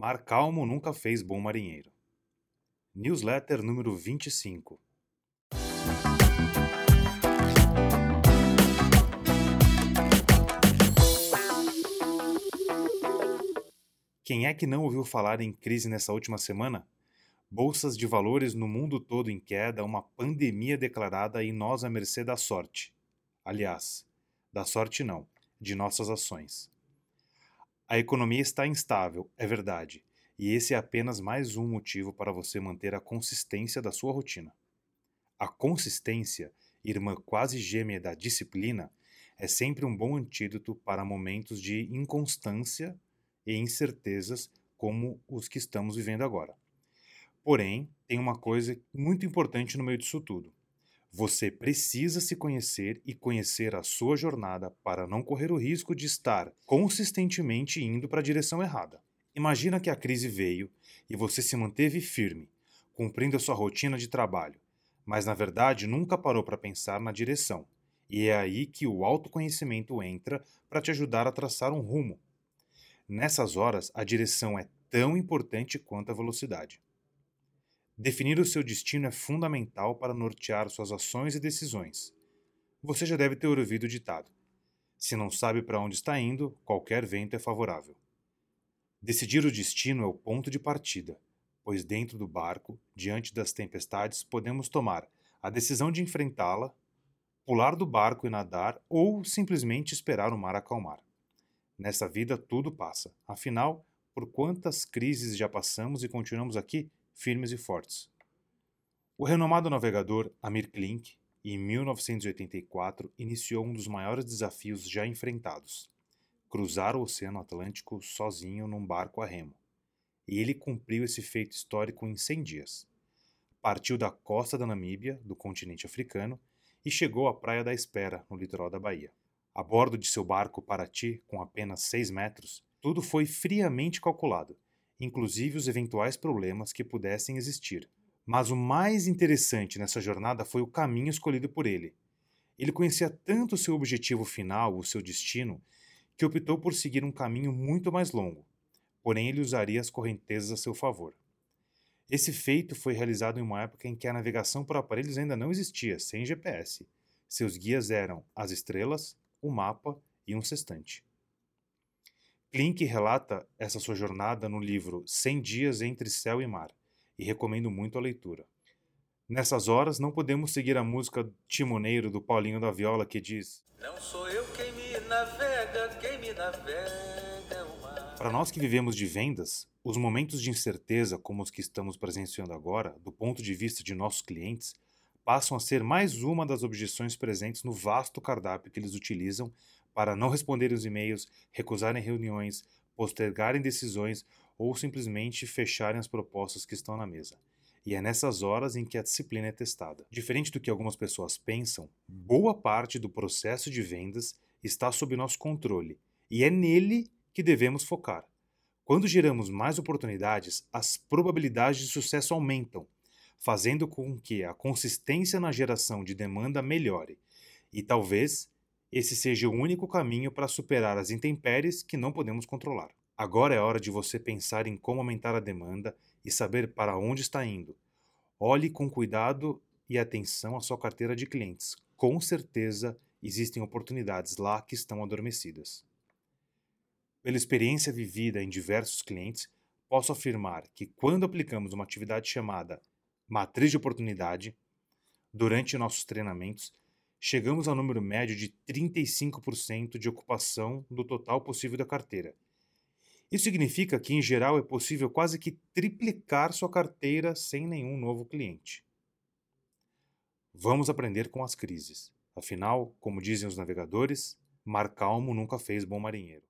Mar calmo nunca fez bom marinheiro. Newsletter número 25. Quem é que não ouviu falar em crise nessa última semana? Bolsas de valores no mundo todo em queda, uma pandemia declarada e nós à mercê da sorte. Aliás, da sorte não, de nossas ações. A economia está instável, é verdade, e esse é apenas mais um motivo para você manter a consistência da sua rotina. A consistência, irmã quase gêmea da disciplina, é sempre um bom antídoto para momentos de inconstância e incertezas como os que estamos vivendo agora. Porém, tem uma coisa muito importante no meio disso tudo. Você precisa se conhecer e conhecer a sua jornada para não correr o risco de estar consistentemente indo para a direção errada. Imagina que a crise veio e você se manteve firme, cumprindo a sua rotina de trabalho, mas na verdade nunca parou para pensar na direção. E é aí que o autoconhecimento entra para te ajudar a traçar um rumo. Nessas horas, a direção é tão importante quanto a velocidade. Definir o seu destino é fundamental para nortear suas ações e decisões. Você já deve ter ouvido o ditado: se não sabe para onde está indo, qualquer vento é favorável. Decidir o destino é o ponto de partida, pois dentro do barco, diante das tempestades, podemos tomar a decisão de enfrentá-la, pular do barco e nadar ou simplesmente esperar o mar acalmar. Nessa vida tudo passa, afinal, por quantas crises já passamos e continuamos aqui? Firmes e fortes. O renomado navegador Amir Klink, em 1984, iniciou um dos maiores desafios já enfrentados: cruzar o Oceano Atlântico sozinho num barco a remo. E ele cumpriu esse feito histórico em 100 dias. Partiu da costa da Namíbia, do continente africano, e chegou à Praia da Espera, no litoral da Bahia. A bordo de seu barco Paraty, com apenas 6 metros, tudo foi friamente calculado inclusive os eventuais problemas que pudessem existir. Mas o mais interessante nessa jornada foi o caminho escolhido por ele. Ele conhecia tanto seu objetivo final, o seu destino, que optou por seguir um caminho muito mais longo, porém ele usaria as correntezas a seu favor. Esse feito foi realizado em uma época em que a navegação por aparelhos ainda não existia, sem GPS. Seus guias eram as estrelas, o mapa e um sextante. Klink relata essa sua jornada no livro Cem Dias Entre Céu e Mar, e recomendo muito a leitura. Nessas horas, não podemos seguir a música Timoneiro do Paulinho da Viola que diz: Não sou eu quem me navega, quem me navega é o mar. Para nós que vivemos de vendas, os momentos de incerteza, como os que estamos presenciando agora, do ponto de vista de nossos clientes, passam a ser mais uma das objeções presentes no vasto cardápio que eles utilizam para não responderem os e-mails, recusarem reuniões, postergarem decisões ou simplesmente fecharem as propostas que estão na mesa. E é nessas horas em que a disciplina é testada. Diferente do que algumas pessoas pensam, boa parte do processo de vendas está sob nosso controle e é nele que devemos focar. Quando geramos mais oportunidades, as probabilidades de sucesso aumentam, fazendo com que a consistência na geração de demanda melhore e talvez esse seja o único caminho para superar as intempéries que não podemos controlar. Agora é hora de você pensar em como aumentar a demanda e saber para onde está indo. Olhe com cuidado e atenção a sua carteira de clientes. Com certeza existem oportunidades lá que estão adormecidas. Pela experiência vivida em diversos clientes, posso afirmar que quando aplicamos uma atividade chamada matriz de oportunidade, durante nossos treinamentos, chegamos ao número médio de 35% de ocupação do total possível da carteira. Isso significa que, em geral, é possível quase que triplicar sua carteira sem nenhum novo cliente. Vamos aprender com as crises. Afinal, como dizem os navegadores, mar calmo nunca fez bom marinheiro.